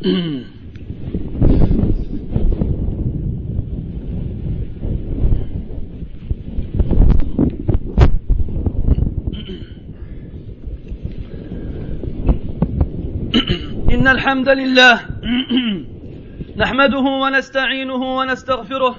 إن الحمد لله نحمده ونستعينه ونستغفره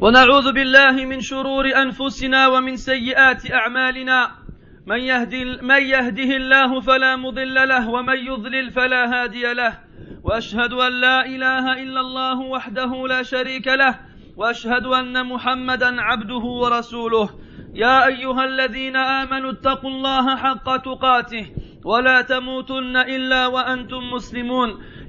ونعوذ بالله من شرور أنفسنا ومن سيئات أعمالنا من يهدي من يهده الله فلا مضل له ومن يضلل فلا هادي له. وأشهد أن لا إله إلا الله وحده لا شريك له وأشهد أن محمدا عبده ورسوله. يا أيها الذين آمنوا اتقوا الله حق تقاته ولا تموتن إلا وأنتم مسلمون.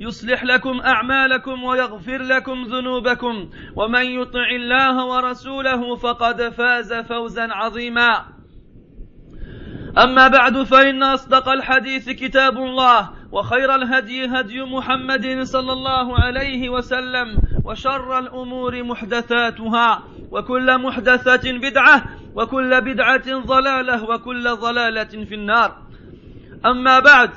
يصلح لكم أعمالكم ويغفر لكم ذنوبكم. ومن يطع الله ورسوله فقد فاز فوزا عظيما. أما بعد فإن أصدق الحديث كتاب الله وخير الهدي هدي محمد صلى الله عليه وسلم وشر الأمور محدثاتها وكل محدثة بدعة وكل بدعة ضلالة وكل ضلالة في النار. أما بعد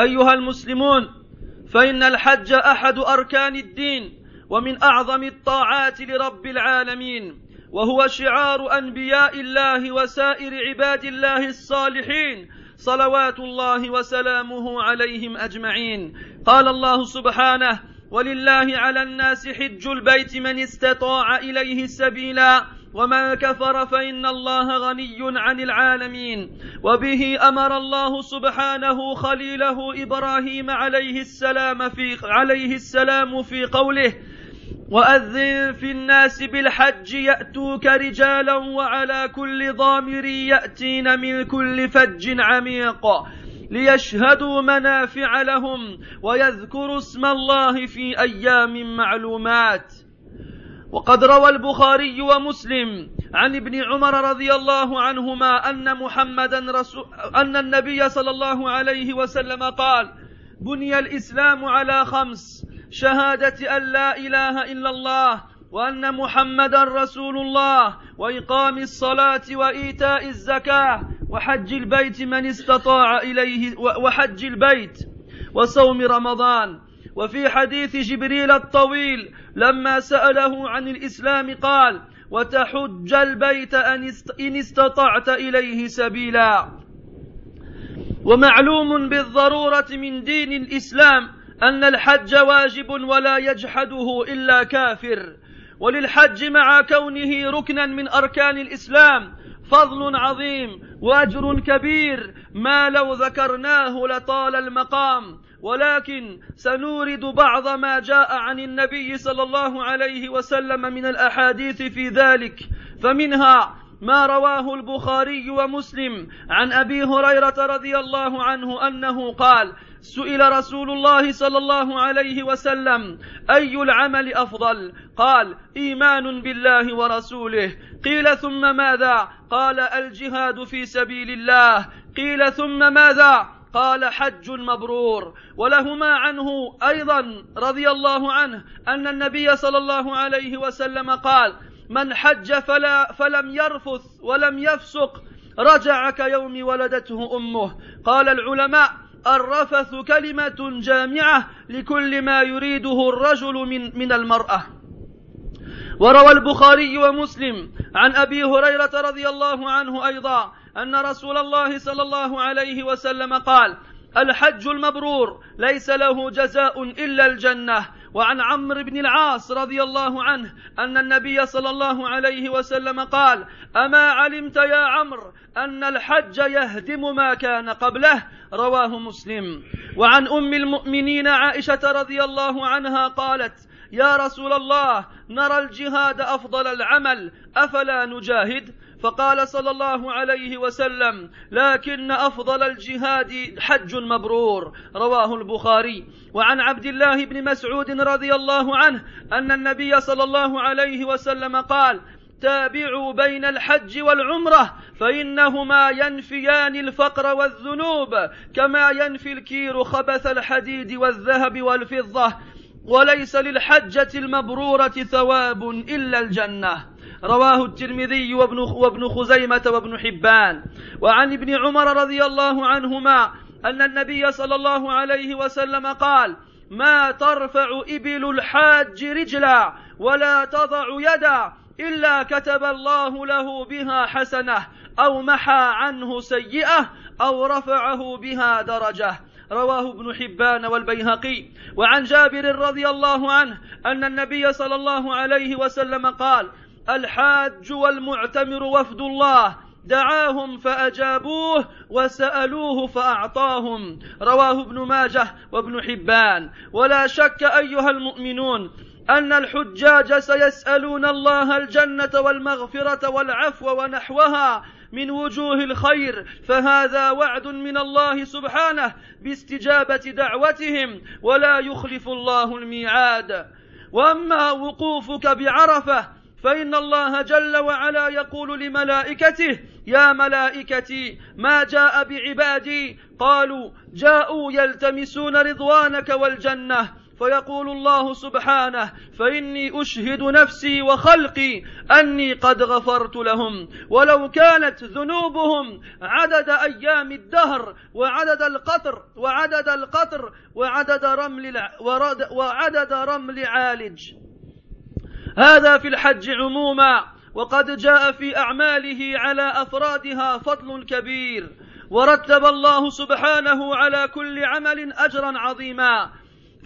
أيها المسلمون فإن الحج أحد أركان الدين ومن أعظم الطاعات لرب العالمين وهو شعار أنبياء الله وسائر عباد الله الصالحين صلوات الله وسلامه عليهم أجمعين. قال الله سبحانه ولله على الناس حج البيت من استطاع إليه سبيلا ومن كفر فإن الله غني عن العالمين وبه أمر الله سبحانه خليله إبراهيم عليه السلام في عليه السلام في قوله وأذن في الناس بالحج يأتوك رجالا وعلى كل ضامر يأتين من كل فج عميق ليشهدوا منافع لهم ويذكروا اسم الله في أيام معلومات وقد روى البخاري ومسلم عن ابن عمر رضي الله عنهما أن محمدا رسول أن النبي صلى الله عليه وسلم قال بني الإسلام على خمس شهادة أن لا إله إلا الله وأن محمدا رسول الله وإقام الصلاة وإيتاء الزكاة وحج البيت من استطاع إليه وحج البيت وصوم رمضان. وفي حديث جبريل الطويل لما سأله عن الإسلام قال وتحج البيت إن استطعت إليه سبيلا. ومعلوم بالضرورة من دين الإسلام أن الحج واجب ولا يجحده إلا كافر. وللحج مع كونه ركنا من أركان الإسلام فضل عظيم وأجر كبير. ما لو ذكرناه لطال المقام. ولكن سنورد بعض ما جاء عن النبي صلى الله عليه وسلم من الأحاديث في ذلك فمنها ما رواه البخاري ومسلم عن أبي هريرة رضي الله عنه أنه قال سئل رسول الله صلى الله عليه وسلم أي العمل أفضل؟ قال إيمان بالله ورسوله. قيل ثم ماذا؟ قال الجهاد في سبيل الله. قيل ثم ماذا؟ قال حج مبرور. ولهما عنه أيضا رضي الله عنه أن النبي صلى الله عليه وسلم قال من حج فلا فلم يرفث ولم يفسق رجع كيوم ولدته أمه. قال العلماء الرفث كلمة جامعة لكل ما يريده الرجل من من المرأة. وروى البخاري ومسلم عن أبي هريرة رضي الله عنه أيضا أن رسول الله صلى الله عليه وسلم قال الحج المبرور ليس له جزاء إلا الجنة. وعن عمرو بن العاص رضي الله عنه أن النبي صلى الله عليه وسلم قال أما علمت يا عمرو أن الحج يهدم ما كان قبله؟ رواه مسلم. وعن أم المؤمنين عائشة رضي الله عنها قالت يا رسول الله نرى الجهاد أفضل العمل أفلا نجاهد؟ فقال صلى الله عليه وسلم لكن أفضل الجهاد حج مبرور رواه البخاري. وعن عبد الله بن مسعود رضي الله عنه أن النبي صلى الله عليه وسلم قال تابعوا بين الحج والعمرة فإنهما ينفيان الفقر والذنوب كما ينفي الكير خبث الحديد والذهب والفضة وليس للحجة المبرورة ثواب إلا الجنة. رواه الترمذي وابن وابن خزيمة وابن حبان. وعن ابن عمر رضي الله عنهما أن النبي صلى الله عليه وسلم قال ما ترفع إبل الحاج رجلا ولا تضع يدا إلا كتب الله له بها حسنة أو محى عنه سيئة أو رفعه بها درجة. رواه ابن حبان والبيهقي. وعن جابر رضي الله عنه أن النبي صلى الله عليه وسلم قال الحاج والمعتمر وفد الله. دعاهم فأجابوه وسألوه فأعطاهم. رواه ابن ماجه وابن حبان. ولا شك أيها المؤمنون أن الحجاج سيسألون الله الجنة والمغفرة والعفو ونحوها من وجوه الخير فهذا وعد من الله سبحانه باستجابة دعوتهم ولا يخلف الله الميعاد. وأما وقوفك بعرفة فإن الله جل وعلا يقول لملائكته يا ملائكتي ما جاء بعبادي؟ قالوا جاءوا يلتمسون رضوانك والجنة. فيقول الله سبحانه فإني أشهد نفسي وخلقي أني قد غفرت لهم ولو كانت ذنوبهم عدد أيام الدهر وعدد القطر وعدد القطر وعدد رمل وعدد رمل عالج. هذا في الحج عموما وقد جاء في أعماله على أفرادها فضل كبير ورتب الله سبحانه على كل عمل أجرا عظيما.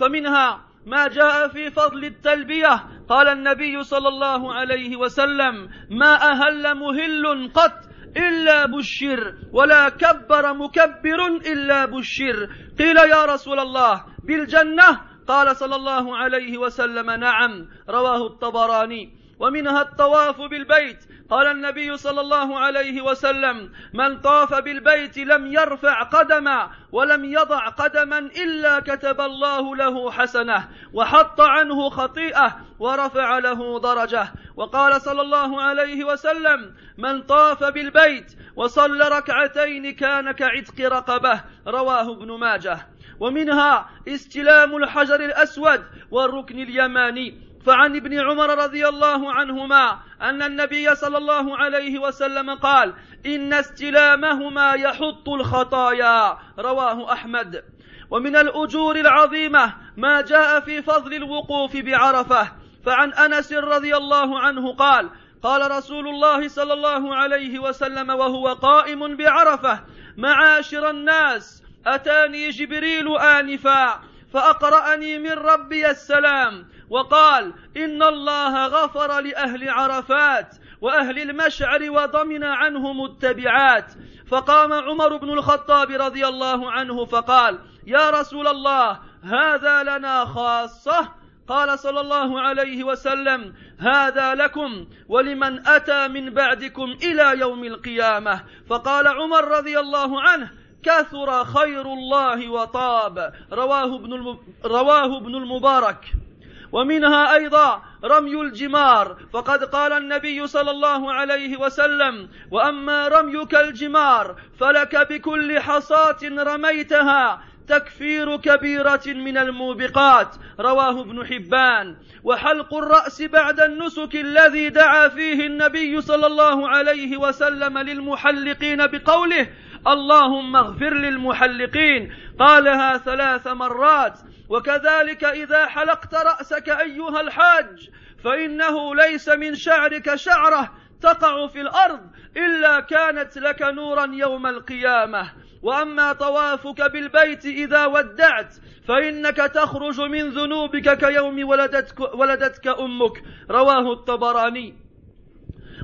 فمنها ما جاء في فضل التلبية قال النبي صلى الله عليه وسلم ما أهل مهل قط إلا بشر ولا كبر مكبر إلا بشر. قيل يا رسول الله بالجنة قال صلى الله عليه وسلم نعم رواه الطبراني. ومنها الطواف بالبيت. قال النبي صلى الله عليه وسلم من طاف بالبيت لم يرفع قدما ولم يضع قدما إلا كتب الله له حسنه وحط عنه خطيئه ورفع له درجه. وقال صلى الله عليه وسلم من طاف بالبيت وصلى ركعتين كان كعتق رقبه. رواه ابن ماجه. ومنها استلام الحجر الأسود والركن اليماني. فعن ابن عمر رضي الله عنهما أن النبي صلى الله عليه وسلم قال إن استلامهما يحط الخطايا. رواه أحمد. ومن الأجور العظيمة ما جاء في فضل الوقوف بعرفة. فعن أنس رضي الله عنه قال قال رسول الله صلى الله عليه وسلم وهو قائم بعرفة معاشر الناس أتاني جبريل آنفا فأقرأني من ربي السلام وقال إن الله غفر لأهل عرفات وأهل المشعر وضمن عنهم التبعات. فقام عمر بن الخطاب رضي الله عنه فقال يا رسول الله هذا لنا خاصة؟ قال صلى الله عليه وسلم هذا لكم ولمن أتى من بعدكم إلى يوم القيامة. فقال عمر رضي الله عنه كثر خير الله وطاب. رواه ابن رواه ابن المبارك. ومنها أيضا رمي الجمار. فقد قال النبي صلى الله عليه وسلم وأما رميك الجمار فلك بكل حصاة رميتها تكفير كبيرة من الموبقات. رواه ابن حبان. وحلق الرأس بعد النسك الذي دعا فيه النبي صلى الله عليه وسلم للمحلقين بقوله اللهم اغفر للمحلقين. قالها ثلاث مرات. وكذلك إذا حلقت رأسك أيها الحاج فإنه ليس من شعرك شعرة تقع في الأرض إلا كانت لك نورا يوم القيامة. وأما طوافك بالبيت إذا ودعت فإنك تخرج من ذنوبك كيوم ولدتك, ولدتك أمك. رواه الطبراني.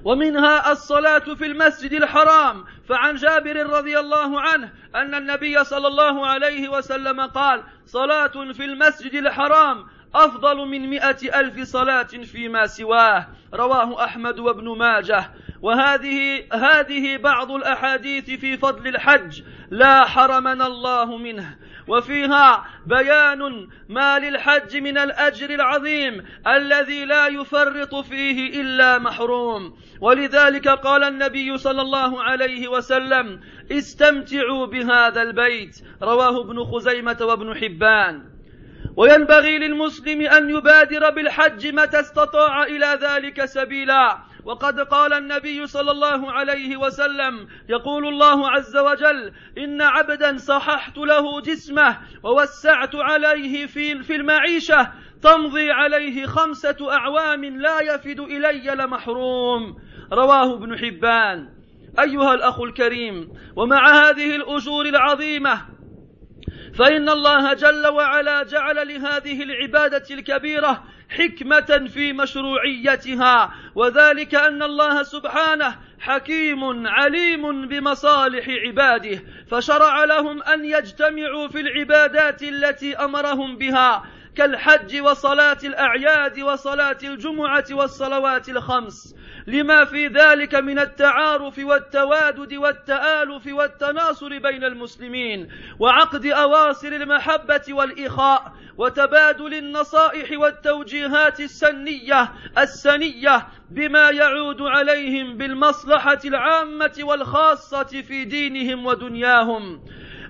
ومنها الصلاة في المسجد الحرام. فعن جابر رضي الله عنه أن النبي صلى الله عليه وسلم قال صلاة في المسجد الحرام أفضل من مئة ألف صلاة فيما سواه رواه أحمد وابن ماجه. وهذه هذه بعض الأحاديث في فضل الحج. لا حرمنا الله منه. وفيها بيان ما للحج من الأجر العظيم الذي لا يفرط فيه إلا محروم. ولذلك قال النبي صلى الله عليه وسلم استمتعوا بهذا البيت. رواه ابن خزيمة وابن حبان. وينبغي للمسلم أن يبادر بالحج متى استطاع إلى ذلك سبيلا. وقد قال النبي صلى الله عليه وسلم يقول الله عز وجل إن عبدا صححت له جسمه ووسعت عليه في في المعيشة تمضي عليه خمسة أعوام لا يفد إلي لمحروم. رواه ابن حبان. أيها الأخ الكريم ومع هذه الأجور العظيمة فإن الله جل وعلا جعل لهذه العبادة الكبيرة حكمة في مشروعيتها وذلك أن الله سبحانه حكيم عليم بمصالح عباده فشرع لهم أن يجتمعوا في العبادات التي أمرهم بها كالحج وصلاة الأعياد وصلاة الجمعة والصلوات الخمس. لما في ذلك من التعارف والتوادد والتآلف والتناصر بين المسلمين وعقد أواصر المحبة والإخاء وتبادل النصائح والتوجيهات السنية السنية بما يعود عليهم بالمصلحة العامة والخاصة في دينهم ودنياهم.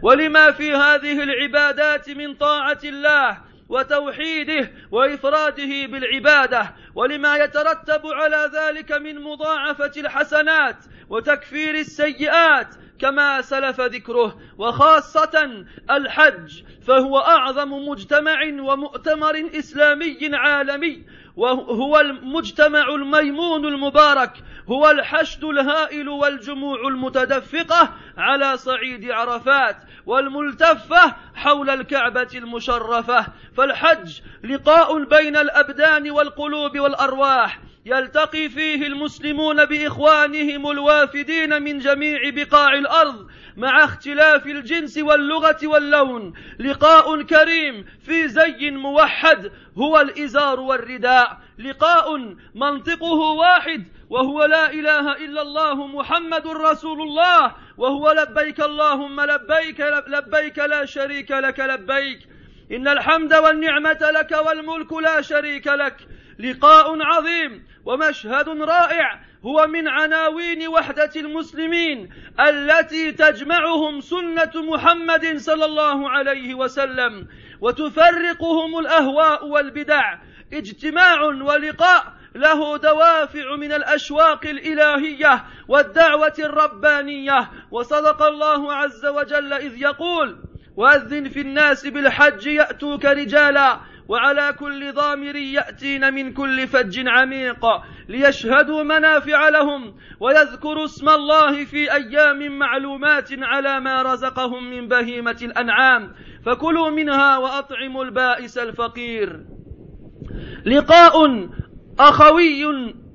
ولما في هذه العبادات من طاعة الله وتوحيده وإفراده بالعبادة ولما يترتب على ذلك من مضاعفة الحسنات وتكفير السيئات كما سلف ذكره وخاصة الحج فهو أعظم مجتمع ومؤتمر إسلامي عالمي وهو المجتمع الميمون المبارك هو الحشد الهائل والجموع المتدفقة على صعيد عرفات والملتفة حول الكعبة المشرفة. فالحج لقاء بين الأبدان والقلوب والأرواح. يلتقي فيه المسلمون بإخوانهم الوافدين من جميع بقاع الأرض مع اختلاف الجنس واللغة واللون. لقاء كريم في زي موحد هو الإزار والرداء. لقاء منطقه واحد وهو لا إله إلا الله محمد رسول الله وهو لبيك اللهم لبيك لبيك لا شريك لك لبيك. إن الحمد والنعمة لك والملك لا شريك لك. لقاء عظيم ومشهد رائع هو من عناوين وحدة المسلمين التي تجمعهم سنة محمد صلى الله عليه وسلم وتفرقهم الأهواء والبدع. اجتماع ولقاء له دوافع من الأشواق الإلهية والدعوة الربانية. وصدق الله عز وجل إذ يقول وأذن في الناس بالحج يأتوك رجالا وعلى كل ضامر يأتين من كل فج عميق ليشهدوا منافع لهم ويذكروا اسم الله في أيام معلومات على ما رزقهم من بهيمة الأنعام. فكلوا منها وأطعموا البائس الفقير. لقاء أخوي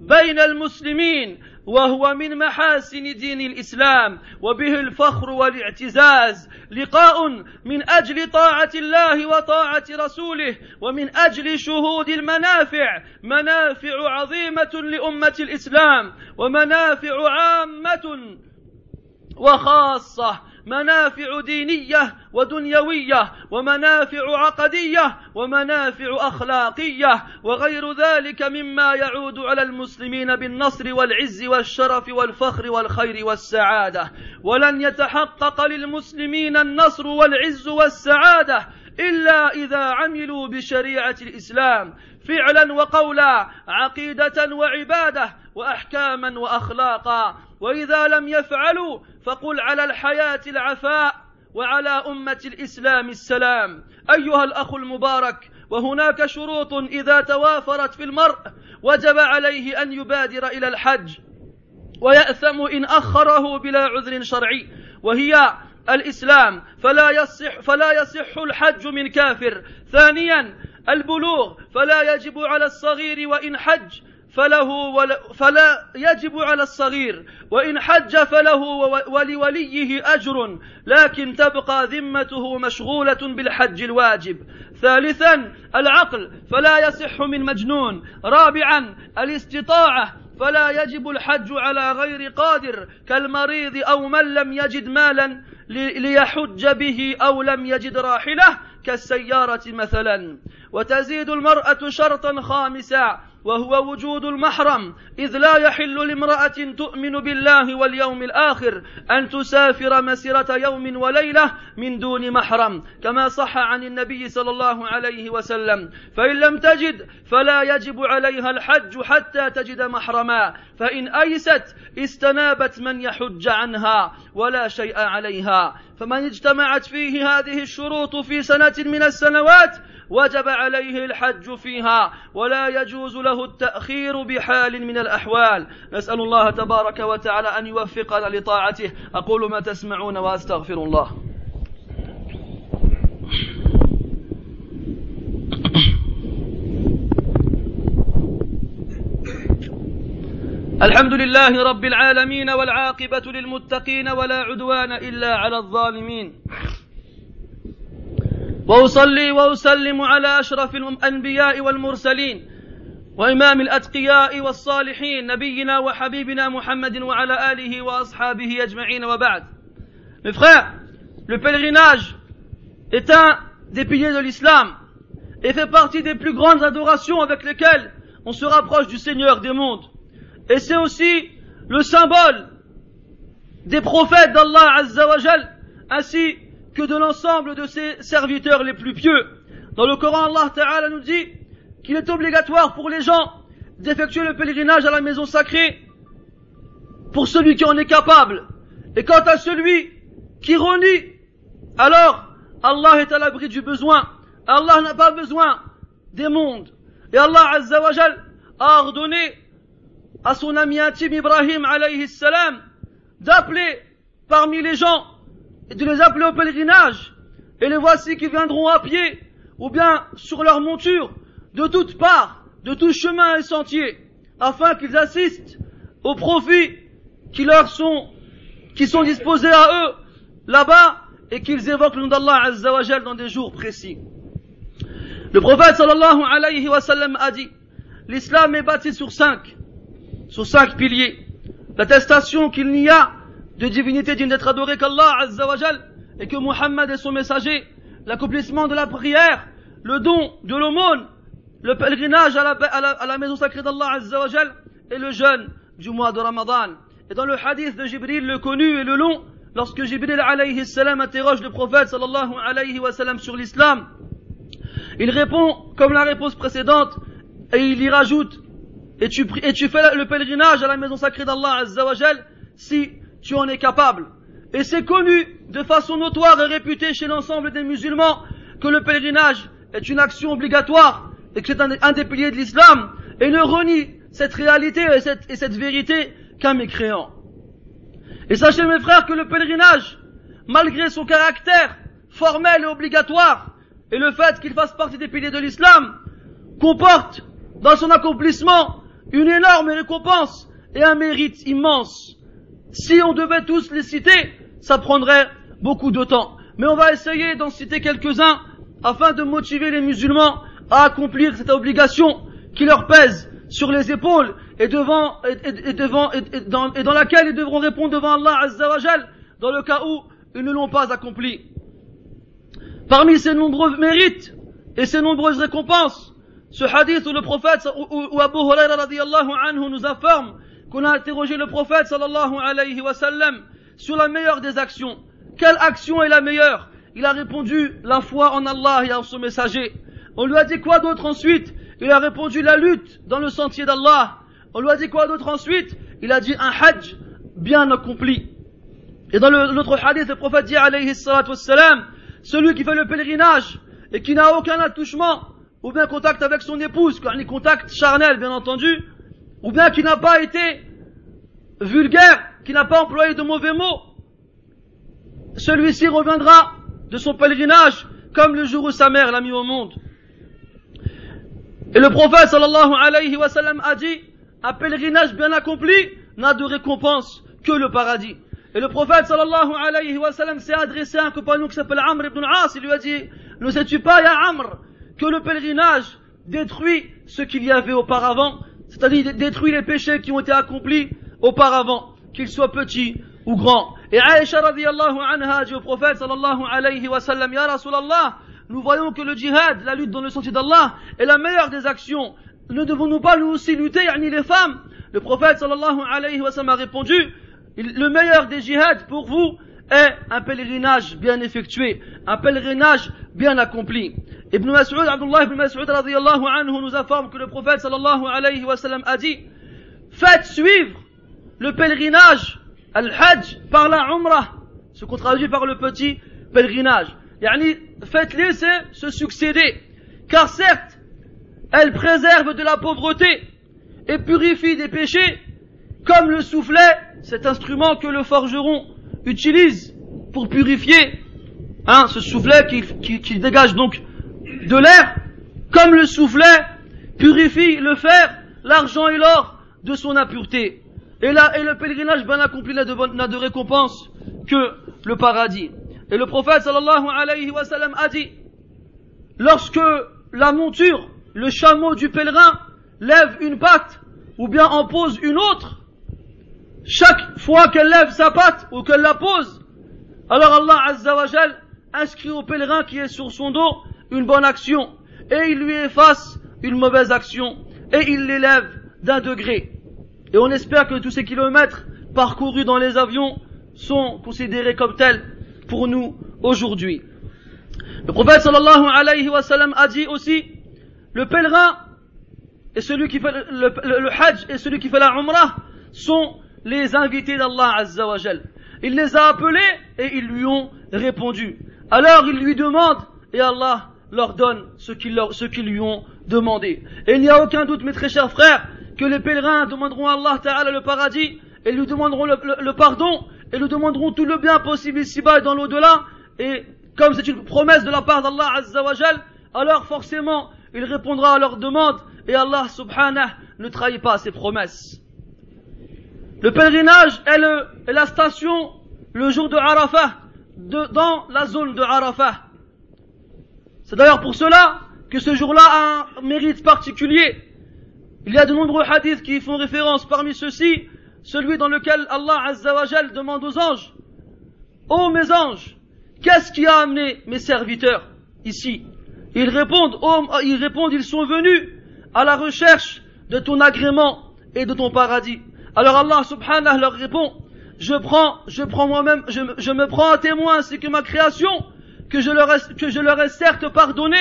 بين المسلمين وهو من محاسن دين الإسلام وبه الفخر والاعتزاز. لقاء من أجل طاعة الله وطاعة رسوله ومن أجل شهود المنافع. منافع عظيمة لأمة الإسلام ومنافع عامة وخاصة. منافع دينية ودنيوية ومنافع عقدية ومنافع أخلاقية وغير ذلك مما يعود على المسلمين بالنصر والعز والشرف والفخر والخير والسعادة. ولن يتحقق للمسلمين النصر والعز والسعادة. إلا إذا عملوا بشريعة الإسلام فعلا وقولا عقيدة وعبادة وأحكاما وأخلاقا. وإذا لم يفعلوا فقل على الحياة العفاء وعلى أمة الإسلام السلام. أيها الأخ المبارك وهناك شروط إذا توافرت في المرء وجب عليه أن يبادر إلى الحج. ويأثم إن أخره بلا عذر شرعي. وهي الإسلام فلا يصح فلا يصح الحج من كافر. ثانيا البلوغ فلا يجب على الصغير وإن حج فله فلا يجب على الصغير وإن حج فله ولوليه أجر لكن تبقى ذمته مشغولة بالحج الواجب. ثالثا العقل فلا يصح من مجنون. رابعا الاستطاعة فلا يجب الحج على غير قادر كالمريض أو من لم يجد مالا. ليحج به أو لم يجد راحلة كالسيارة مثلا. وتزيد المرأة شرطا خامسا. وهو وجود المحرم إذ لا يحل لامرأة تؤمن بالله واليوم الآخر أن تسافر مسيرة يوم وليلة من دون محرم كما صح عن النبي صلى الله عليه وسلم. فإن لم تجد فلا يجب عليها الحج حتى تجد محرما فإن أيست استنابت من يحج عنها ولا شيء عليها. فمن اجتمعت فيه هذه الشروط في سنة من السنوات وجب عليه الحج فيها ولا يجوز له التأخير بحال من الأحوال. نسأل الله تبارك وتعالى أن يوفقنا لطاعته. أقول ما تسمعون وأستغفر الله. الحمد لله رب العالمين والعاقبة للمتقين ولا عدوان إلا على الظالمين وأصلي وأسلم على أشرف الأنبياء والمرسلين وإمام الأتقياء والصالحين نبينا وحبيبنا محمد وعلى آله وأصحابه أجمعين وبعد Mes frères, le pèlerinage est un des piliers de l'islam et fait partie des plus grandes adorations avec lesquelles on se rapproche du Seigneur des mondes. Et c'est aussi le symbole des prophètes d'Allah Azza wa Jal, ainsi que de l'ensemble de ses serviteurs les plus pieux. Dans le Coran, Allah Ta'ala nous dit qu'il est obligatoire pour les gens d'effectuer le pèlerinage à la maison sacrée pour celui qui en est capable. Et quant à celui qui renie, alors Allah est à l'abri du besoin. Allah n'a pas besoin des mondes. Et Allah Azza wa a ordonné à son ami intime Ibrahim alayhi salam d'appeler parmi les gens et de les appeler au pèlerinage. Et les voici qui viendront à pied, ou bien sur leur monture, de toutes parts, de tout chemin et sentier, afin qu'ils assistent aux profits qui leur sont, qui sont disposés à eux là-bas, et qu'ils évoquent le nom d'Allah Azzawajal dans des jours précis. Le prophète sallallahu alayhi wa sallam a dit, l'islam est bâti sur cinq, sur cinq piliers. L'attestation qu'il n'y a de divinité digne d'être adoré qu'Allah Azzawajal et que Muhammad est son messager, l'accomplissement de la prière, le don de l'aumône, le pèlerinage à la, maison sacrée d'Allah Azzawajal et le jeûne du mois de Ramadan. Et dans le hadith de Jibril, le connu et le long, lorsque Jibril alayhi salam interroge le prophète sallallahu alayhi wa sur l'islam, il répond comme la réponse précédente et il y rajoute et tu, et tu fais le pèlerinage à la maison sacrée d'Allah Azzawajal si tu en es capable. Et c'est connu de façon notoire et réputée chez l'ensemble des musulmans que le pèlerinage est une action obligatoire et que c'est un, des piliers de l'islam et ne renie cette réalité et cette, et cette vérité qu'un mécréant. Et sachez mes frères que le pèlerinage, malgré son caractère formel et obligatoire et le fait qu'il fasse partie des piliers de l'islam, comporte dans son accomplissement une énorme récompense et un mérite immense. Si on devait tous les citer, ça prendrait beaucoup de temps. Mais on va essayer d'en citer quelques-uns afin de motiver les musulmans à accomplir cette obligation qui leur pèse sur les épaules et devant et, devant et, dans, et dans laquelle ils devront répondre devant Allah Azzawajal dans le cas où ils ne l'ont pas accompli. Parmi ces nombreux mérites et ces nombreuses récompenses, ce hadith où le prophète ou, Abu Huraira radiallahu anhu nous informe qu'on a interrogé le prophète sallallahu alayhi wa sallam sur la meilleure des actions. Quelle action est la meilleure? Il a répondu la foi en Allah et en son messager. On lui a dit quoi d'autre ensuite? Il a répondu la lutte dans le sentier d'Allah. On lui a dit quoi d'autre ensuite? Il a dit un hajj bien accompli. Et dans l'autre hadith, le prophète dit alayhi salam, celui qui fait le pèlerinage et qui n'a aucun attouchement ou bien contact avec son épouse, les contact charnel bien entendu, ou bien qui n'a pas été vulgaire, qui n'a pas employé de mauvais mots, celui-ci reviendra de son pèlerinage comme le jour où sa mère l'a mis au monde. Et le prophète sallallahu alayhi wa sallam a dit, un pèlerinage bien accompli n'a de récompense que le paradis. Et le prophète sallallahu alayhi wa sallam s'est adressé à un compagnon qui s'appelle Amr ibn al-As, il lui a dit, ne sais-tu pas, ya Amr, que le pèlerinage détruit ce qu'il y avait auparavant, c'est-à-dire détruit les péchés qui ont été accomplis auparavant, qu'ils soient petits ou grands. Et Aisha radiallahu dit au prophète sallallahu alayhi wa sallam, ya Rasulallah, nous voyons que le djihad, la lutte dans le sentier d'Allah, est la meilleure des actions. Ne devons-nous pas nous aussi lutter, ni les femmes? Le prophète sallallahu alayhi wa sallam a répondu, le meilleur des djihad pour vous est un pèlerinage bien effectué, un pèlerinage bien accompli. Ibn Mas'ud, Abdullah ibn Mas'ud anhu nous informe que le prophète sallallahu alayhi wa a dit, faites suivre le pèlerinage, al-hajj, par la umrah, ce qu'on traduit par le petit pèlerinage. Yani, faites-les se succéder. Car certes, elles préservent de la pauvreté et purifient des péchés, comme le soufflet, cet instrument que le forgeron utilise pour purifier, hein, ce soufflet qui, qui dégage donc de l'air, comme le soufflet purifie le fer, l'argent et l'or de son impureté. Et, là, et le pèlerinage bien accompli n'a de, de récompense que le paradis. Et le prophète sallallahu a dit, lorsque la monture, le chameau du pèlerin lève une patte ou bien en pose une autre, chaque fois qu'elle lève sa patte ou qu'elle la pose, alors Allah azza wa inscrit au pèlerin qui est sur son dos une bonne action et il lui efface une mauvaise action et il l'élève d'un degré. Et on espère que tous ces kilomètres parcourus dans les avions sont considérés comme tels pour nous aujourd'hui. Le prophète sallallahu alayhi wa sallam a dit aussi, le pèlerin et celui qui fait le, hajj et celui qui fait la umrah sont les invités d'Allah azza wa Il les a appelés et ils lui ont répondu. Alors ils lui demandent et Allah leur donne ce qu'ils lui ont demandé. Et il n'y a aucun doute, mes très chers frères, que les pèlerins demanderont à Allah Ta'ala le paradis, et lui demanderont le, pardon, et lui demanderont tout le bien possible ici-bas et dans l'au-delà, et comme c'est une promesse de la part d'Allah Azzawajal, alors forcément, il répondra à leurs demandes, et Allah Subhanahu ne trahit pas ses promesses. Le pèlerinage est, est la station le jour de Arafah, de, dans la zone de Arafah. C'est d'ailleurs pour cela que ce jour-là a un mérite particulier. Il y a de nombreux hadiths qui font référence parmi ceux-ci, celui dans lequel Allah Azzawajal demande aux anges, Ô mes anges, qu'est-ce qui a amené mes serviteurs ici? Ils répondent, oh, ils répondent, ils sont venus à la recherche de ton agrément et de ton paradis. Alors Allah subhanahu leur répond, je prends, je prends moi-même, je, me prends à témoin ainsi que ma création, que je leur ai, que je leur ai certes pardonné,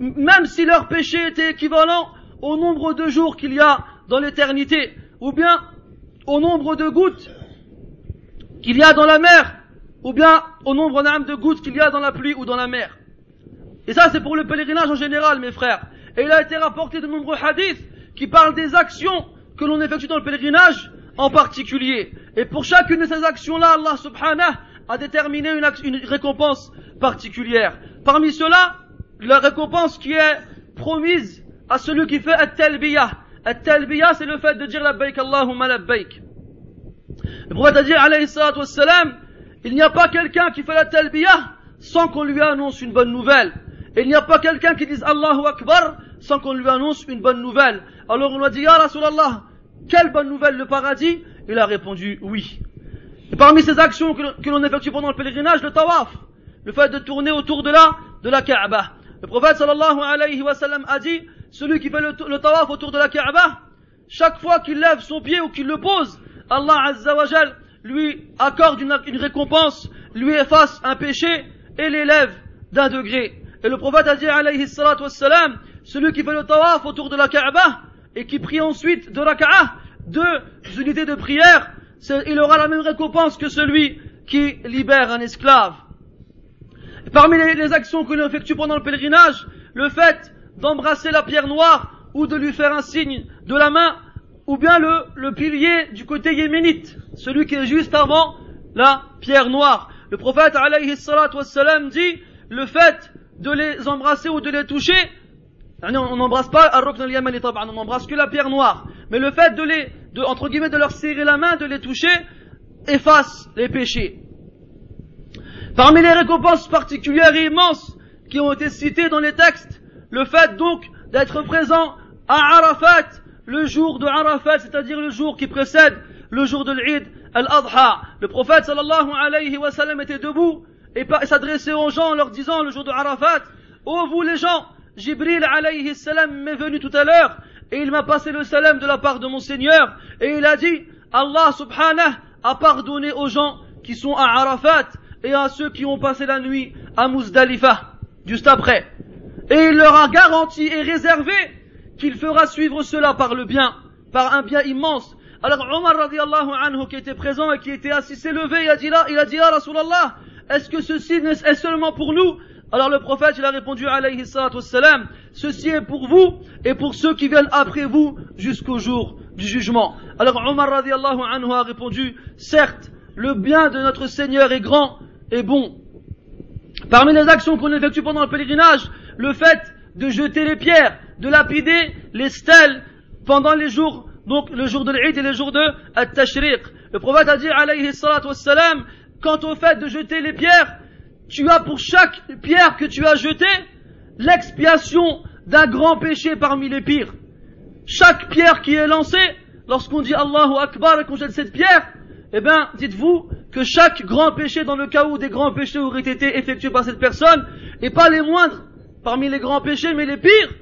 même si leur péché était équivalent au nombre de jours qu'il y a dans l'éternité, ou bien au nombre de gouttes qu'il y a dans la mer, ou bien au nombre de gouttes qu'il y a dans la pluie ou dans la mer. Et ça, c'est pour le pèlerinage en général, mes frères. Et il a été rapporté de nombreux hadiths qui parlent des actions que l'on effectue dans le pèlerinage en particulier. Et pour chacune de ces actions-là, Allah subhanahu a déterminé une, récompense particulière. Parmi ceux-là, la récompense qui est promise à celui qui fait at-talbiyah. At-talbiyah, c'est le fait de dire labbaik Allahumma labbaik. Le prophète a dit, alayhi salatu il n'y a pas quelqu'un qui fait la talbiyah sans qu'on lui annonce une bonne nouvelle. Et il n'y a pas quelqu'un qui dise Allahu Akbar sans qu'on lui annonce une bonne nouvelle. Alors on lui a dit, Ya Rasulallah, quelle bonne nouvelle le paradis Il a répondu oui. Et parmi ces actions que l'on effectue pendant le pèlerinage, le tawaf le fait de tourner autour de la, de la Kaaba. Le prophète sallallahu alayhi wa sallam a dit, celui qui fait le, tawaf autour de la Kaaba, chaque fois qu'il lève son pied ou qu'il le pose, Allah azza lui accorde une, une récompense, lui efface un péché et l'élève d'un degré. Et le prophète a dit alayhi salatu wassalam, celui qui fait le tawaf autour de la Kaaba et qui prie ensuite de raka'a, deux unités de prière, il aura la même récompense que celui qui libère un esclave. Parmi les, actions que l'on effectue pendant le pèlerinage, le fait d'embrasser la pierre noire ou de lui faire un signe de la main, ou bien le, le pilier du côté yéménite, celui qui est juste avant la pierre noire. Le prophète alayhi dit, le fait de les embrasser ou de les toucher On n'embrasse pas yamani on n'embrasse que la pierre noire. Mais le fait de les, de, entre guillemets, de leur serrer la main, de les toucher, efface les péchés. Parmi les récompenses particulières et immenses qui ont été citées dans les textes, le fait donc d'être présent à Arafat, le jour de Arafat, c'est-à-dire le jour qui précède le jour de l'Eid al-Adha. Le prophète sallallahu alayhi wa sallam était debout et s'adressait aux gens en leur disant le jour de Arafat, ô vous les gens, Jibril alayhi salam m'est venu tout à l'heure et il m'a passé le salam de la part de mon Seigneur et il a dit Allah subhanahu a pardonné aux gens qui sont à Arafat et à ceux qui ont passé la nuit à Muzdalifa juste après. Et il leur a garanti et réservé qu'il fera suivre cela par le bien par un bien immense. Alors Omar radiallahu anhu qui était présent et qui était assis s'est levé il a dit là il a dit là Rasulallah est-ce que ceci est seulement pour nous alors le prophète, il a répondu, alayhi wassalam, ceci est pour vous et pour ceux qui viennent après vous jusqu'au jour du jugement. Alors Omar radiallahu anhu a répondu, certes, le bien de notre Seigneur est grand et bon. Parmi les actions qu'on effectue pendant le pèlerinage, le fait de jeter les pierres, de lapider les stèles pendant les jours, donc le jour de l'Eid et le jour de At-Tashriq. Le prophète a dit, alayhi wassalam, quant au fait de jeter les pierres, tu as pour chaque pierre que tu as jetée l'expiation d'un grand péché parmi les pires. Chaque pierre qui est lancée, lorsqu'on dit Allahu Akbar et qu'on jette cette pierre, eh bien, dites-vous que chaque grand péché, dans le cas où des grands péchés auraient été effectués par cette personne, et pas les moindres parmi les grands péchés, mais les pires,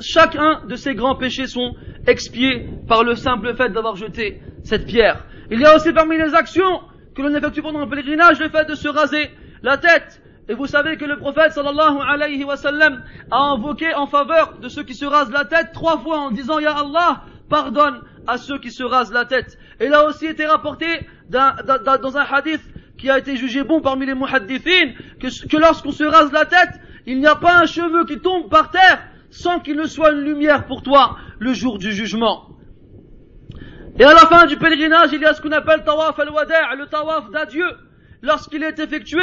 chacun de ces grands péchés sont expiés par le simple fait d'avoir jeté cette pierre. Il y a aussi parmi les actions que l'on effectue pendant le pèlerinage le fait de se raser la tête. Et vous savez que le prophète sallallahu alayhi wa sallam a invoqué en faveur de ceux qui se rasent la tête trois fois en disant Ya Allah, pardonne à ceux qui se rasent la tête. Et a aussi été rapporté dans un hadith qui a été jugé bon parmi les muhaddithin que, que lorsqu'on se rase la tête, il n'y a pas un cheveu qui tombe par terre sans qu'il ne soit une lumière pour toi le jour du jugement. Et à la fin du pèlerinage, il y a ce qu'on appelle tawaf al-wada' le tawaf d'adieu. Lorsqu'il est effectué,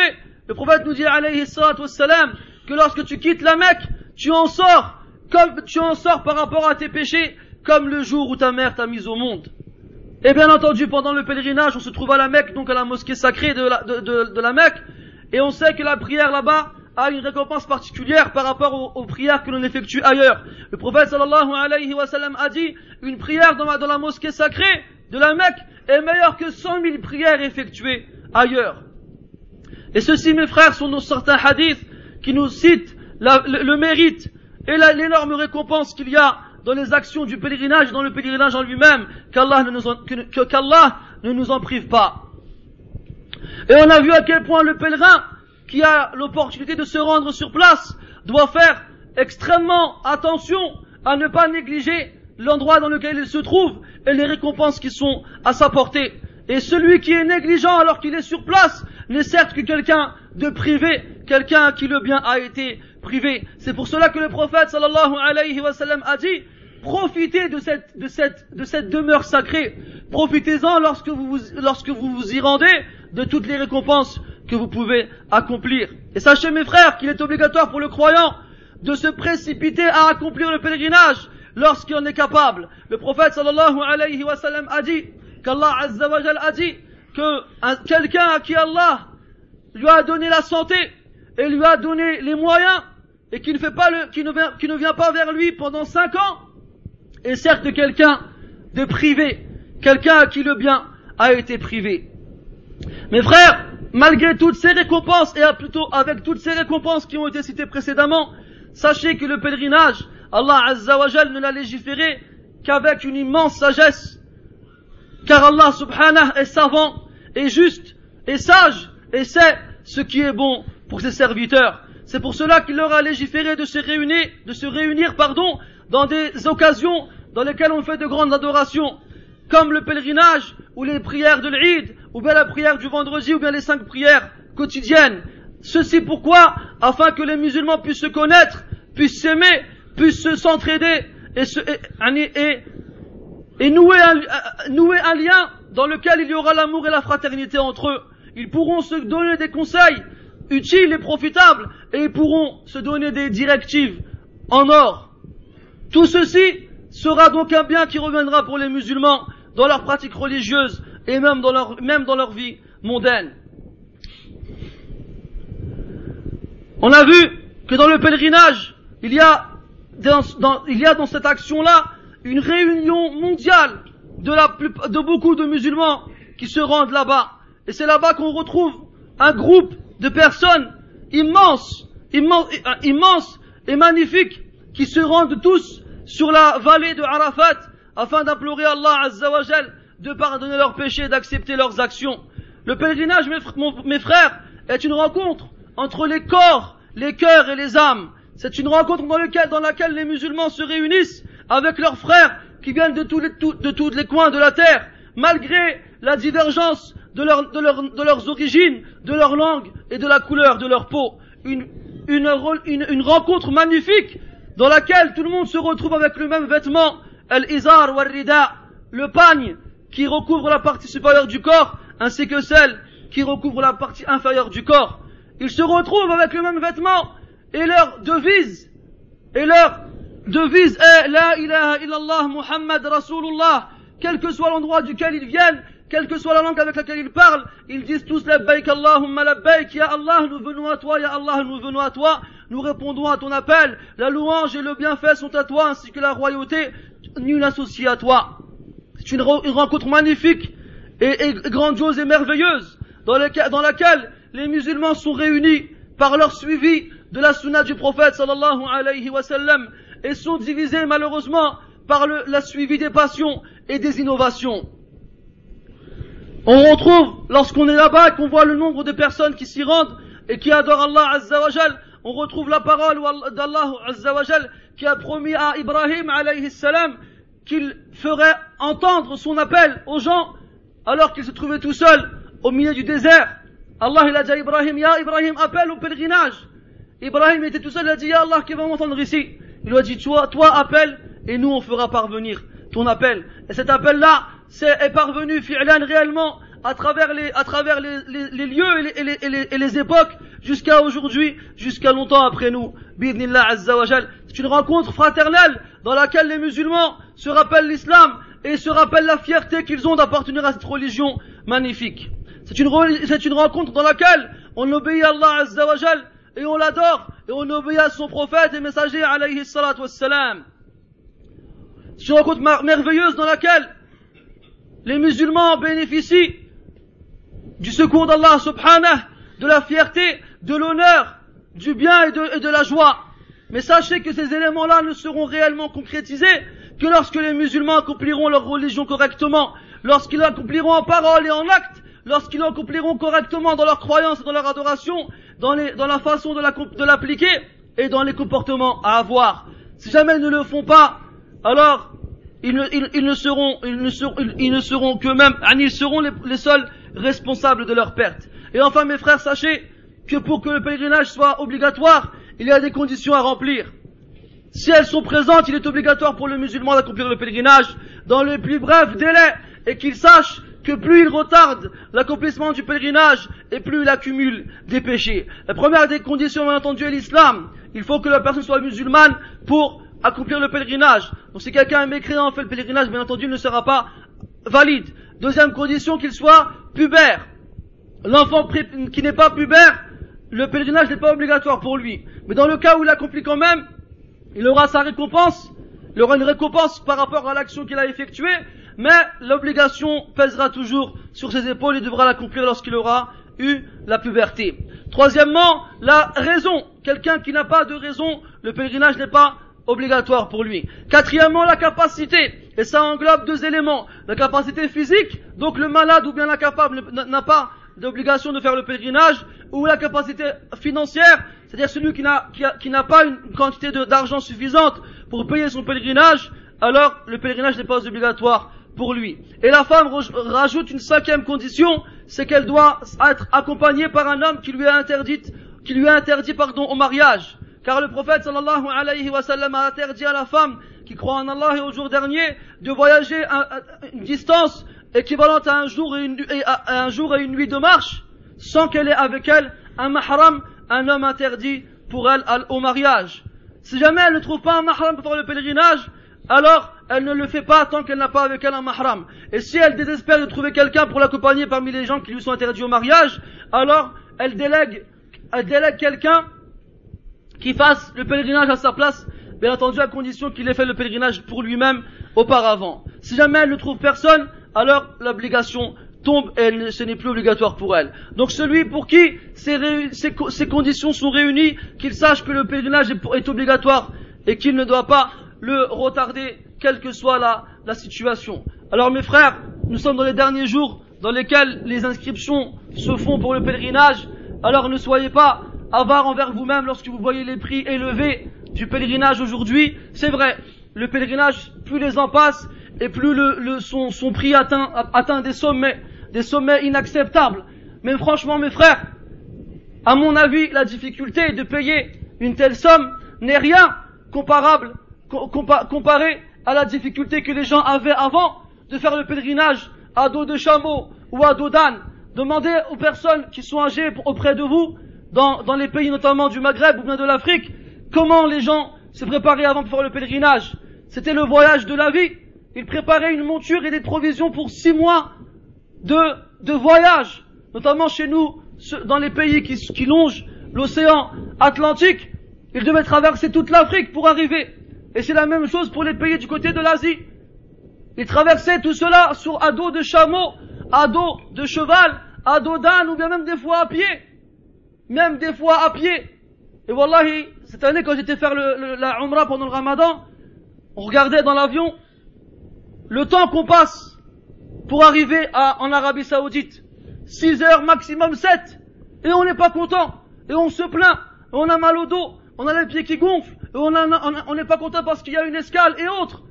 le prophète nous dit, alayhi wassalam, que lorsque tu quittes la Mecque, tu en sors, comme tu en sors par rapport à tes péchés, comme le jour où ta mère t'a mise au monde. Et bien entendu, pendant le pèlerinage, on se trouve à la Mecque, donc à la mosquée sacrée de la, Mecque, et on sait que la prière là-bas a une récompense particulière par rapport aux, prières que l'on effectue ailleurs. Le prophète sallallahu alayhi wa a dit, une prière dans, dans la mosquée sacrée de la Mecque est meilleure que cent mille prières effectuées ailleurs. Et ceci, mes frères, sont nos certains hadiths qui nous citent le, mérite et l'énorme récompense qu'il y a dans les actions du pèlerinage, dans le pèlerinage en lui-même, qu'Allah ne, nous en, ne nous en prive pas. Et on a vu à quel point le pèlerin, qui a l'opportunité de se rendre sur place, doit faire extrêmement attention à ne pas négliger l'endroit dans lequel il se trouve et les récompenses qui sont à sa portée. Et celui qui est négligent alors qu'il est sur place n'est certes que quelqu'un de privé, quelqu'un qui le bien a été privé. C'est pour cela que le prophète sallallahu alayhi wa sallam a dit, profitez de cette, de cette, de cette demeure sacrée. Profitez-en lorsque vous, lorsque vous vous y rendez de toutes les récompenses que vous pouvez accomplir. Et sachez mes frères qu'il est obligatoire pour le croyant de se précipiter à accomplir le pèlerinage lorsqu'il en est capable. Le prophète sallallahu alayhi wa sallam a dit, qu'Allah Azza wa a dit que quelqu'un à qui Allah lui a donné la santé et lui a donné les moyens et qui ne fait pas le, qui ne vient, vient pas vers lui pendant cinq ans est certes quelqu'un de privé, quelqu'un à qui le bien a été privé. Mes frères, malgré toutes ces récompenses et plutôt avec toutes ces récompenses qui ont été citées précédemment, sachez que le pèlerinage, Allah Azza wa ne l'a légiféré qu'avec une immense sagesse car Allah subhanahu est savant et juste et sage et sait ce qui est bon pour ses serviteurs. C'est pour cela qu'il leur a légiféré de se réunir, de dans des occasions dans lesquelles on fait de grandes adorations, comme le pèlerinage, ou les prières de l'Eid, ou bien la prière du vendredi, ou bien les cinq prières quotidiennes. Ceci pourquoi? Afin que les musulmans puissent se connaître, puissent s'aimer, puissent s'entraider se, et nouer un, nouer un lien dans lequel il y aura l'amour et la fraternité entre eux. Ils pourront se donner des conseils utiles et profitables et ils pourront se donner des directives en or. Tout ceci sera donc un bien qui reviendra pour les musulmans dans leur pratique religieuse et même dans leur, vie mondaine. On a vu que dans le pèlerinage, il y a dans, il y a dans cette action-là une réunion mondiale de, la, de beaucoup de musulmans qui se rendent là-bas. Et c'est là-bas qu'on retrouve un groupe de personnes immenses, immenses, euh, et magnifiques qui se rendent tous sur la vallée de Arafat afin d'implorer Allah Azzawajal de pardonner leurs péchés et d'accepter leurs actions. Le pèlerinage, mes frères, est une rencontre entre les corps, les cœurs et les âmes. C'est une rencontre dans, laquelle les musulmans se réunissent avec leurs frères qui viennent de tous les, de tous les coins de la terre, malgré la divergence de, de, de, leurs origines, de leur langue et de la couleur de leur peau. Une, une, une, rencontre magnifique dans laquelle tout le monde se retrouve avec le même vêtement, al-izar ou le pagne qui recouvre la partie supérieure du corps, ainsi que celle qui recouvre la partie inférieure du corps. Ils se retrouvent avec le même vêtement et leur devise, et leur devise est La ilaha illallah Muhammad Rasulullah, quel que soit l'endroit duquel ils viennent, quelle que soit la langue avec laquelle ils parlent, ils disent tous labbaik Allahumma labbaik, Ya Allah, nous venons à toi, Ya Allah, nous venons à toi, nous répondons à ton appel, la louange et le bienfait sont à toi, ainsi que la royauté, nul associé à toi. C'est une, rencontre magnifique et, grandiose et merveilleuse, dans, dans laquelle les musulmans sont réunis par leur suivi de la sunna du prophète sallallahu alayhi wa sallam et sont divisés malheureusement par le la suivi des passions et des innovations. On retrouve, lorsqu'on est là-bas qu'on voit le nombre de personnes qui s'y rendent et qui adorent Allah Azzawajal, on retrouve la parole d'Allah Azzawajal qui a promis à Ibrahim alayhi salam qu'il ferait entendre son appel aux gens alors qu'il se trouvait tout seul au milieu du désert. Allah il a dit à Ibrahim, Ya Ibrahim, appelle au pèlerinage. Ibrahim était tout seul, il a dit, Ya Allah, qui va m'entendre ici? Il lui a dit, toi, toi appelle, et nous on fera parvenir ton appel. Et cet appel-là, c'est, est parvenu fi'lan réellement à travers les, à travers les, les, lieux et les, et les, et les, époques jusqu'à aujourd'hui, jusqu'à longtemps après nous. C'est une rencontre fraternelle dans laquelle les musulmans se rappellent l'islam et se rappellent la fierté qu'ils ont d'appartenir à cette religion magnifique. C'est une, c'est une rencontre dans laquelle on obéit à Allah Azzawajal et on l'adore et on obéit à son prophète et messager alayhi salatu wassalam. C'est une rencontre merveilleuse dans laquelle les musulmans bénéficient du secours d'Allah subhanahu, de la fierté, de l'honneur, du bien et de, et de la joie. Mais sachez que ces éléments-là ne seront réellement concrétisés que lorsque les musulmans accompliront leur religion correctement, lorsqu'ils l'accompliront en parole et en acte, lorsqu'ils l'accompliront correctement dans leur croyance et dans leur adoration, dans, la façon de l'appliquer et dans les comportements à avoir. Si jamais ils ne le font pas, alors ils ne, seront, ils ne seront qu'eux-mêmes, ils seront les, les seuls responsables de leur perte. Et enfin, mes frères, sachez que pour que le pèlerinage soit obligatoire, il y a des conditions à remplir. Si elles sont présentes, il est obligatoire pour le musulman d'accomplir le pèlerinage dans les plus brefs délais et qu'il sache que plus il retarde l'accomplissement du pèlerinage et plus il accumule des péchés. La première des conditions, bien entendu, est l'islam. Il faut que la personne soit musulmane pour accomplir le pèlerinage. Donc si quelqu'un est mécréant fait le pèlerinage, bien entendu, il ne sera pas valide. Deuxième condition, qu'il soit pubère. L'enfant qui n'est pas pubère, le pèlerinage n'est pas obligatoire pour lui. Mais dans le cas où il accomplit quand même, il aura sa récompense, il aura une récompense par rapport à l'action qu'il a effectuée, mais l'obligation pèsera toujours sur ses épaules et devra l'accomplir lorsqu'il aura eu la puberté. Troisièmement, la raison. Quelqu'un qui n'a pas de raison, le pèlerinage n'est pas obligatoire pour lui. Quatrièmement, la capacité. Et ça englobe deux éléments. La capacité physique, donc le malade ou bien l'incapable n'a pas d'obligation de faire le pèlerinage, ou la capacité financière, c'est-à-dire celui qui n'a, qui, n'a pas une quantité d'argent suffisante pour payer son pèlerinage, alors le pèlerinage n'est pas obligatoire pour lui. Et la femme rajoute une cinquième condition, c'est qu'elle doit être accompagnée par un homme qui lui a interdit, qui lui a interdit pardon, au mariage. Car le prophète sallallahu alayhi wa sallam a interdit à la femme qui croit en Allah et au jour dernier de voyager une distance équivalente à un jour et une, à un jour et une nuit de marche sans qu'elle ait avec elle un mahram, un homme interdit pour elle au mariage. Si jamais elle ne trouve pas un mahram pour faire le pèlerinage, alors elle ne le fait pas tant qu'elle n'a pas avec elle un mahram. Et si elle désespère de trouver quelqu'un pour l'accompagner parmi les gens qui lui sont interdits au mariage, alors elle délègue, elle délègue quelqu'un qui fasse le pèlerinage à sa place, bien entendu à condition qu'il ait fait le pèlerinage pour lui-même auparavant. Si jamais elle ne trouve personne, alors l'obligation tombe et ce n'est plus obligatoire pour elle. Donc celui pour qui ces, conditions sont réunies, qu'il sache que le pèlerinage est, obligatoire et qu'il ne doit pas le retarder, quelle que soit la, la situation. Alors mes frères, nous sommes dans les derniers jours dans lesquels les inscriptions se font pour le pèlerinage. Alors ne soyez pas avares envers vous-même lorsque vous voyez les prix élevés du pèlerinage aujourd'hui. C'est vrai, le pèlerinage, plus les ans passent, et plus le, son, son, prix atteint, atteint des sommets, des sommets inacceptables. Mais franchement, mes frères, à mon avis, la difficulté de payer une telle somme n'est rien comparable, comparé à la difficulté que les gens avaient avant de faire le pèlerinage à dos de chameau ou à dos d'âne. Demandez aux personnes qui sont âgées auprès de vous, dans, les pays notamment du Maghreb ou bien de l'Afrique, comment les gens se préparaient avant de faire le pèlerinage. C'était le voyage de la vie. Ils préparaient une monture et des provisions pour six mois de, voyage, notamment chez nous, dans les pays qui longent l'océan Atlantique. Ils devaient traverser toute l'Afrique pour arriver. Et c'est la même chose pour les pays du côté de l'Asie. Ils traversaient tout cela sur à dos de chameau, à dos de cheval, à dos d'âne ou bien même des fois à pied. Même des fois à pied. Et wallahi, cette année quand j'étais faire le, la Umrah pendant le Ramadan, on regardait dans l'avion le temps qu'on passe pour arriver en Arabie Saoudite. 6 heures, maximum 7. Et on n'est pas content. Et on se plaint. Et on a mal au dos. On a les pieds qui gonflent. Et on n'est pas content parce qu'il y a une escale et autres.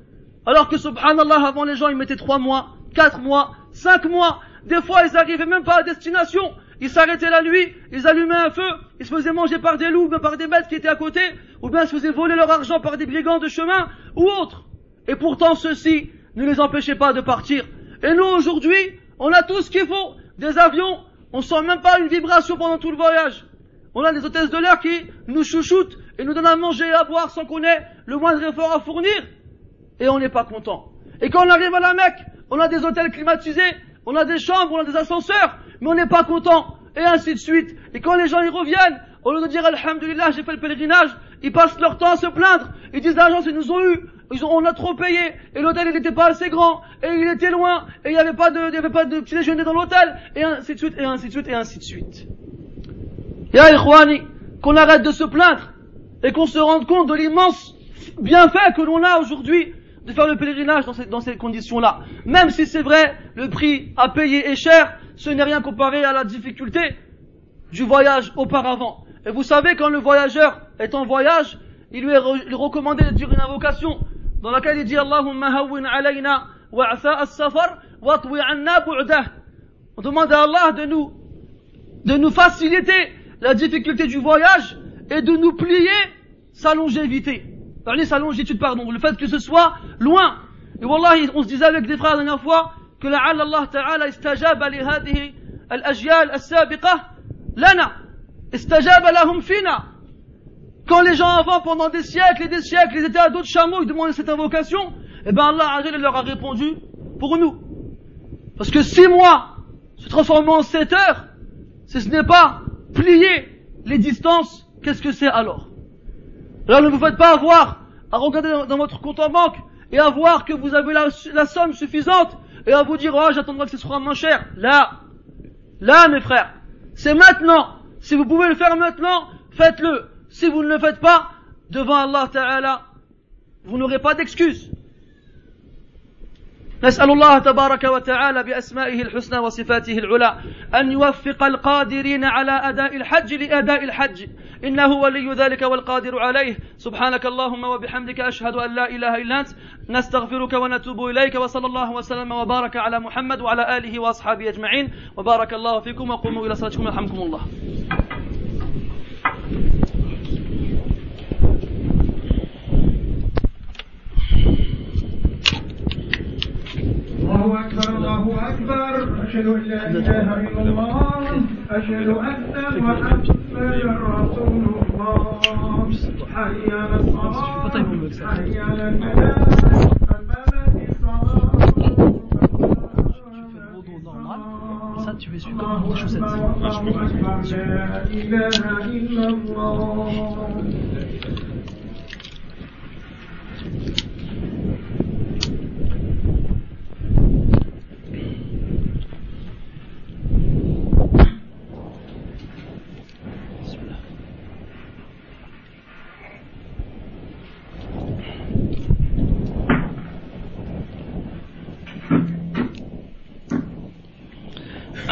Alors que subhanallah, avant les gens, ils mettaient 3 mois, 4 mois, 5 mois. Des fois, ils arrivaient même pas à destination. Ils s'arrêtaient la nuit, ils allumaient un feu, ils se faisaient manger par des loups, par des bêtes qui étaient à côté, ou bien se faisaient voler leur argent par des brigands de chemin, ou autres. Et pourtant, ceux-ci ne les empêchaient pas de partir. Et nous, aujourd'hui, on a tout ce qu'il faut. Des avions, on sent même pas une vibration pendant tout le voyage. On a des hôtesses de l'air qui nous chouchoutent et nous donnent à manger et à boire sans qu'on ait le moindre effort à fournir. Et on n'est pas content. Et quand on arrive à la Mecque, on a des hôtels climatisés, on a des chambres, on a des ascenseurs, mais on n'est pas content, et ainsi de suite. Et quand les gens y reviennent, au lieu de dire Alhamdulillah, j'ai fait le pèlerinage, ils passent leur temps à se plaindre. Ils disent l'agence, ils nous ont eu, on a trop payé, et l'hôtel il n'était pas assez grand, et il était loin, et il n'y avait pas de petit déjeuner dans l'hôtel, et ainsi de suite, et ainsi de suite, et ainsi de suite. Ya Ikhwani, qu'on arrête de se plaindre, et qu'on se rende compte de l'immense bienfait que l'on a aujourd'hui de faire le pèlerinage dans ces, dans ces conditions-là. Même si c'est vrai, le prix à payer est cher, ce n'est rien comparé à la difficulté du voyage auparavant. Et vous savez, quand le voyageur est en voyage, il lui est recommandé de dire une invocation dans laquelle il dit Allahumma hawwin alayna wa'asa as-safar watwi anna bu'dah. On demande à Allah de nous, de nous faciliter la difficulté du voyage et de nous plier sa longévité. Allez, sa longitude, pardon, le fait que ce soit loin. Et wallahi, on se disait avec des frères la dernière fois que la Allah Ta'ala istajaba li hadihi al-ajyal as-sabiqa lana. Istajaba lahum fina. Quand les gens avant, pendant des siècles et des siècles, ils étaient à d'autres chameaux, ils demandaient cette invocation, et bien Allah leur a répondu pour nous. Parce que six mois se transformant en sept heures, si ce n'est pas plier les distances qu'est-ce que c'est alors? Alors ne vous faites pas avoir à regarder dans, votre compte en banque et à voir que vous avez la, somme suffisante et à vous dire, oh, j'attendrai que ce sera moins cher. Là, là, mes frères, c'est maintenant. Si vous pouvez le faire maintenant, faites-le. Si vous ne le faites pas, devant Allah Ta'ala, vous n'aurez pas d'excuse. نسأل الله تبارك وتعالى بأسمائه الحسنى وصفاته العلى أن يوفق القادرين على أداء الحج لأداء الحج. إنه ولي ذلك والقادر عليه. سبحانك اللهم وبحمدك أشهد أن لا إله إلا أنت. نستغفرك ونتوب إليك وصلى الله وسلم وبارك على محمد وعلى آله وأصحابه أجمعين. وبارك الله فيكم. وقوموا إلى صلاتكم يرحمكم الله. الله أشهد أن لا إله إلا الله. أشهد أن طيب. محمدا رسول الله. حي على الصلاة. طيب، طيب، حي على الفلاح tu fais suivre dans les chaussettes. Ah, je peux pas.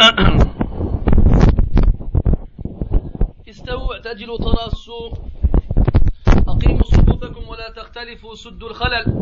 استووا اعتجلوا ترى أقيموا صفوفكم ولا تختلفوا سدوا الخلل.